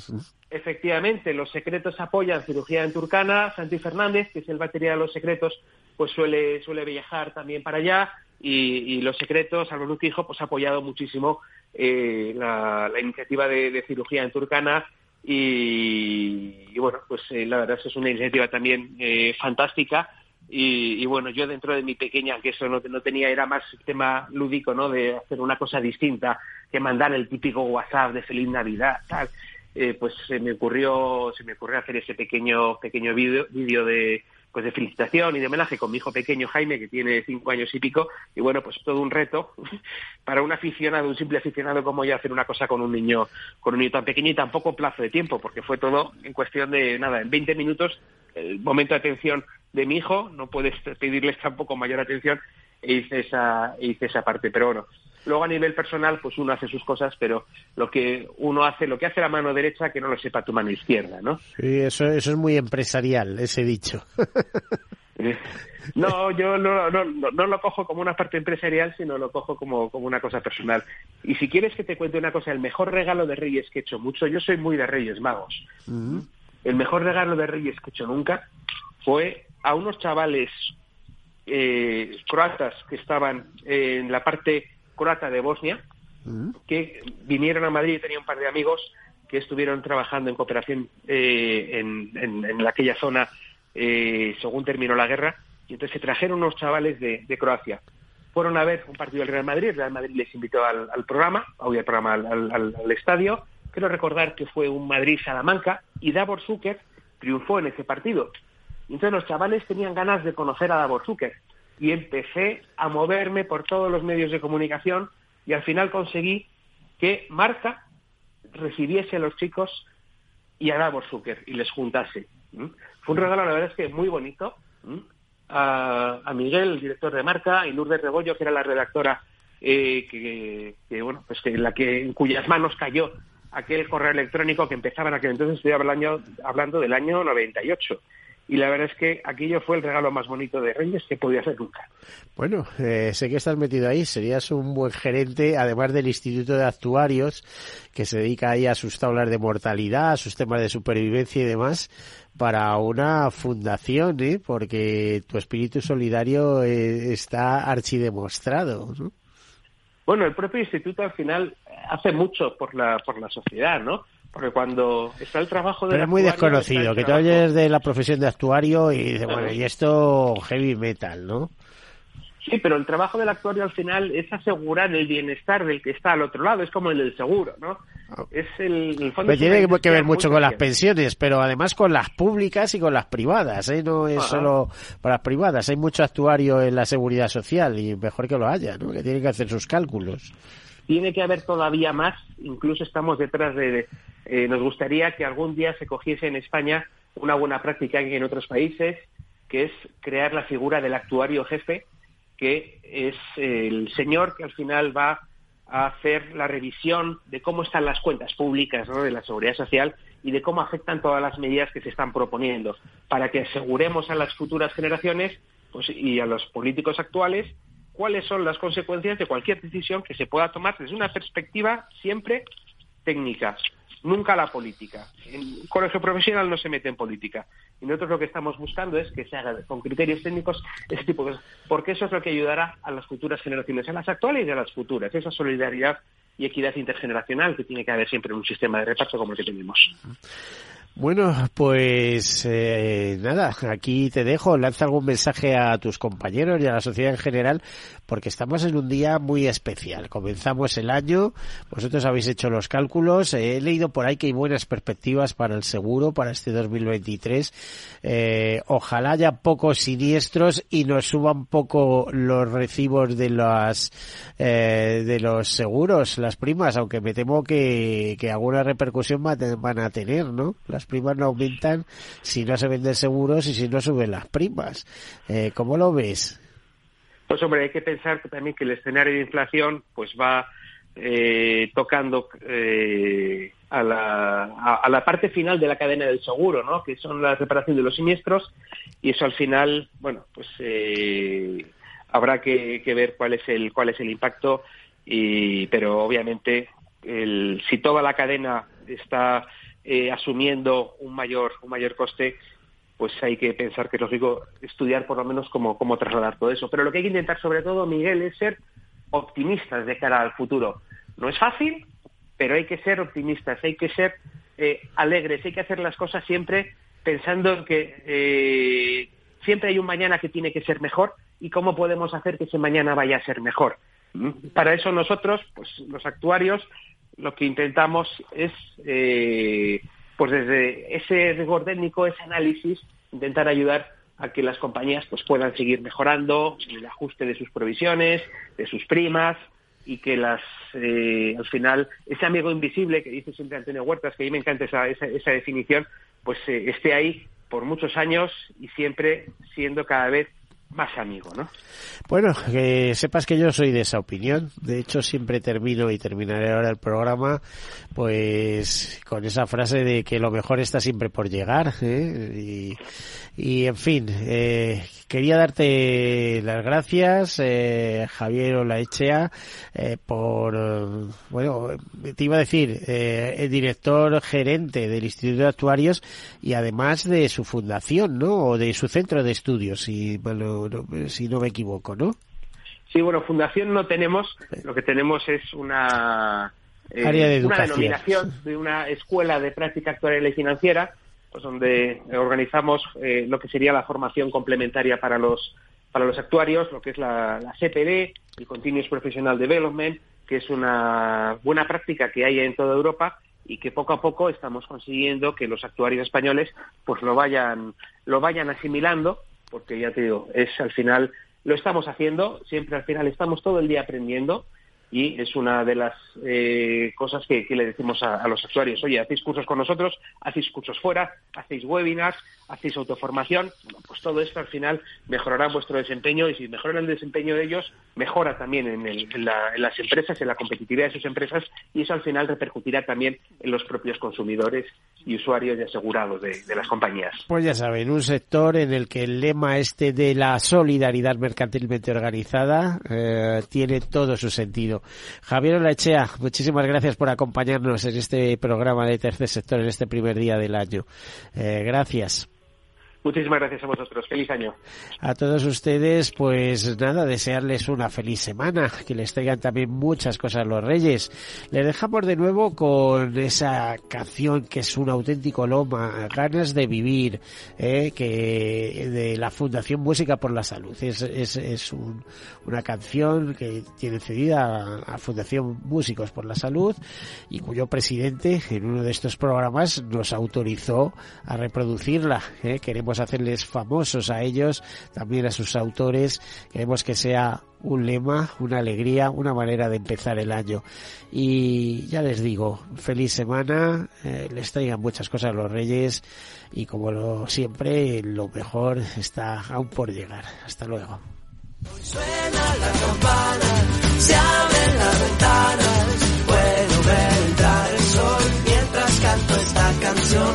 Efectivamente, los secretos apoyan cirugía en turcana. Santi Fernández, que es el batería de los secretos, pues suele, suele viajar también para allá. Y, los secretos, Álvaro Hijo, pues ha apoyado muchísimo eh, la, iniciativa de, cirugía en turcana. Y, bueno, pues eh, la verdad es que es una iniciativa también fantástica y, bueno, yo dentro de mi pequeña, que eso no, no tenía, era más tema lúdico, ¿no? De hacer una cosa distinta que mandar el típico WhatsApp de Feliz Navidad, tal. Eh, pues se me ocurrió, se me ocurrió hacer ese pequeño, pequeño vídeo de, pues de felicitación y de homenaje con mi hijo pequeño Jaime, que tiene cinco años y pico, y bueno, pues todo un reto para un aficionado, un simple aficionado como yo, hacer una cosa con un niño, con un niño tan pequeño y tan poco plazo de tiempo, porque fue todo en cuestión de nada, en 20 minutos, el momento de atención de mi hijo, no puedes pedirles tampoco mayor atención e hice esa, e hice esa parte. Pero bueno, luego a nivel personal, pues uno hace sus cosas, pero lo que uno hace, lo que hace la mano derecha, que no lo sepa tu mano izquierda, ¿no? Sí, eso, eso es muy empresarial, ese dicho. No, yo no, no, no, lo cojo como una parte empresarial, sino lo cojo como, como una cosa personal. Y si quieres que te cuente una cosa, el mejor regalo de Reyes que he hecho mucho, yo soy muy de Reyes Magos. El mejor regalo de Reyes que he hecho nunca fue a unos chavales eh, croatas que estaban en la parte croata de Bosnia, mm. que vinieron a Madrid y tenía un par de amigos que estuvieron trabajando en cooperación eh, en, aquella zona eh, según terminó la guerra, y entonces se trajeron unos chavales de, Croacia. Fueron a ver un partido del Real Madrid, el Real Madrid les invitó al, programa, al programa, al, al, estadio. Quiero recordar que fue un Madrid-Salamanca y Davor Zucker triunfó en ese partido. Entonces los chavales tenían ganas de conocer a Davor Zucker y empecé a moverme por todos los medios de comunicación y al final conseguí que Marca recibiese a los chicos y a Davor Zucker y les juntase. Fue un regalo, la verdad es que muy bonito. A, Miguel, el director de Marca, y Lourdes Rebollo, que era la redactora eh, que, bueno, pues que, la que en cuyas manos cayó aquel correo electrónico que empezaba en aquel entonces, estoy hablando, hablando del año 98 y la verdad es que aquello fue el regalo más bonito de Reyes que podía hacer nunca. Bueno, eh, sé que estás metido ahí, serías un buen gerente, además del Instituto de Actuarios, que se dedica ahí a sus tablas de mortalidad, a sus temas de supervivencia y demás, para una fundación, ¿eh? porque tu espíritu solidario eh, está archidemostrado. ¿no? Bueno, el propio instituto al final hace mucho por la, por la sociedad, ¿no? Porque cuando está el trabajo de... Pero es muy desconocido, que te oyes de la profesión de actuario y dices, bueno, y esto heavy metal, ¿no? Sí, pero el trabajo del actuario al final es asegurar el bienestar del que está al otro lado, es como el del seguro, ¿no? Ah. Es el, fondo tiene que ver mucho con las pensiones, pero además con las públicas y con las privadas, ¿eh? No es solo para las privadas, hay mucho actuario en la seguridad social y mejor que lo haya, ¿no? Que tienen que hacer sus cálculos tiene que haber todavía más, incluso estamos detrás de, eh, nos gustaría que algún día se cogiese en España una buena práctica en otros países, que es crear la figura del actuario jefe, que es el señor que al final va a hacer la revisión de cómo están las cuentas públicas de la seguridad social y de cómo afectan todas las medidas que se están proponiendo, para que aseguremos a las futuras generaciones pues, y a los políticos actuales cuáles son las consecuencias de cualquier decisión que se pueda tomar desde una perspectiva siempre técnica, nunca la política. En colegio profesional no se mete en política. Y nosotros lo que estamos buscando es que se haga con criterios técnicos ese tipo de cosas, porque eso es lo que ayudará a las futuras generaciones, a las actuales y a las futuras, esa solidaridad y equidad intergeneracional que tiene que haber siempre en un sistema de reparto como el que tenemos. Bueno, pues eh, nada, aquí te dejo. Lanza algún mensaje a tus compañeros y a la sociedad en general, porque estamos en un día muy especial. Comenzamos el año, vosotros habéis hecho los cálculos. he leído por ahí que hay buenas perspectivas para el seguro para este 2023. Eh, ojalá haya pocos siniestros y nos suban poco los recibos de las eh, de los seguros, las primas, aunque me temo que, que alguna repercusión van a tener, ¿no? Las primas no aumentan si no se venden seguros y si no suben las primas. Eh, ¿Cómo lo ves? Pues hombre, hay que pensar que también que el escenario de inflación pues va eh, tocando eh, a, la, a, la parte final de la cadena del seguro, ¿no? Que son la reparación de los siniestros y eso al final, bueno, pues eh, habrá que, ver cuál es el cuál es el impacto y pero obviamente el, si toda la cadena está eh, asumiendo un mayor un mayor coste pues hay que pensar que es lógico estudiar por lo menos cómo, cómo trasladar todo eso. Pero lo que hay que intentar sobre todo, Miguel, es ser optimistas de cara al futuro. No es fácil, pero hay que ser optimistas, hay que ser eh, alegres, hay que hacer las cosas siempre pensando en que eh, siempre hay un mañana que tiene que ser mejor y cómo podemos hacer que ese mañana vaya a ser mejor. ¿Mm? Para eso nosotros, pues los actuarios, lo que intentamos es, eh, pues desde ese rigor técnico, ese análisis, intentar ayudar a que las compañías pues puedan seguir mejorando el ajuste de sus provisiones, de sus primas y que las eh, al final ese amigo invisible que dice siempre Antonio Huertas, que a mí me encanta esa, esa, definición, pues eh, esté ahí por muchos años y siempre siendo cada vez más amigo, ¿no? Bueno, que sepas que yo soy de esa opinión. De hecho, siempre termino y terminaré ahora el programa, pues con esa frase de que lo mejor está siempre por llegar. ¿eh? Y, en fin, eh, quería darte las gracias, eh, Javier Olaechea, eh, por, bueno, te iba a decir, eh, el director gerente del Instituto de Actuarios y además de su fundación, ¿no? O de su centro de estudios, si, si no me equivoco, ¿no? Sí, bueno, fundación no tenemos, lo que tenemos es una, eh, una denominación de una escuela de práctica actuarial y financiera pues donde organizamos eh, lo que sería la formación complementaria para los para los actuarios, lo que es la, la CPD, el Continuous Professional Development, que es una buena práctica que hay en toda Europa y que poco a poco estamos consiguiendo que los actuarios españoles pues lo vayan lo vayan asimilando, porque ya te digo, es al final lo estamos haciendo, siempre al final estamos todo el día aprendiendo y es una de las eh, cosas que, le decimos a, los actuarios. Oye, hacéis cursos con nosotros, hacéis cursos fuera, hacéis webinars, hacéis autoformación. pues todo esto al final mejorará vuestro desempeño y si mejora el desempeño de ellos, mejora también en, en, las empresas, en la competitividad de sus empresas y eso al final repercutirá también en los propios consumidores y usuarios y asegurados de, las compañías. Pues ya saben, un sector en el que el lema este de la solidaridad mercantilmente organizada eh, tiene todo su sentido. Javier Olachea, muchísimas gracias por acompañarnos en este programa de Tercer Sector en este primer día del año. Eh, gracias. Muchísimas gracias a vosotros. Feliz año. A todos ustedes, pues nada, desearles una feliz semana, que les traigan también muchas cosas los Reyes. Les dejamos de nuevo con esa canción que es un auténtico loma, ganas de vivir, eh, que de la Fundación Música por la Salud. Es, es, es una canción que tiene cedida a la Fundación Músicos por la Salud y cuyo presidente en uno de estos programas nos autorizó a reproducirla. Eh. Queremos hacerles famosos a ellos, también a sus autores. Queremos que sea un lema, una alegría, una manera de empezar el año. Y ya les digo, feliz semana, eh, les traigan muchas cosas los reyes y como siempre, lo mejor está aún por llegar. Hasta luego. Mientras canto esta canción.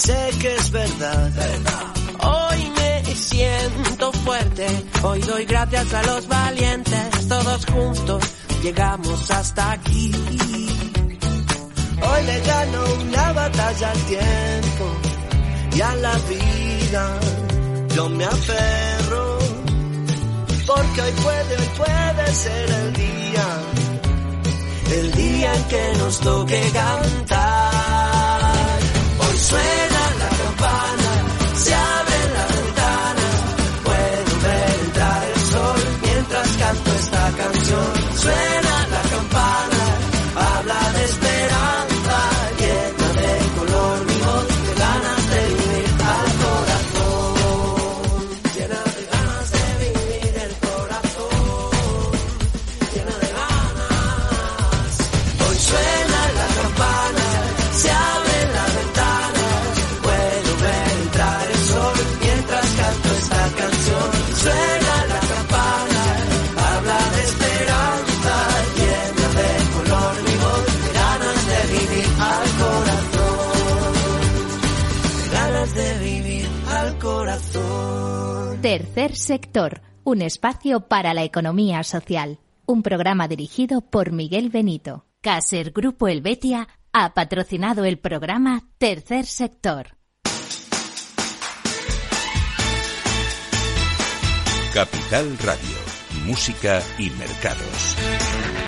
sé que es verdad. Hoy me siento fuerte, hoy doy gracias a los valientes, todos juntos llegamos hasta aquí Hoy le gano una batalla al tiempo y a la vida. Yo me aferro porque hoy puede, hoy puede ser el día, el día en que nos toque cantar. Hoy suena sector, un espacio para la economía social. Un programa dirigido por Miguel Benito. Caser Grupo Helvetia ha patrocinado el programa Tercer sector. Capital Radio, Música y Mercados.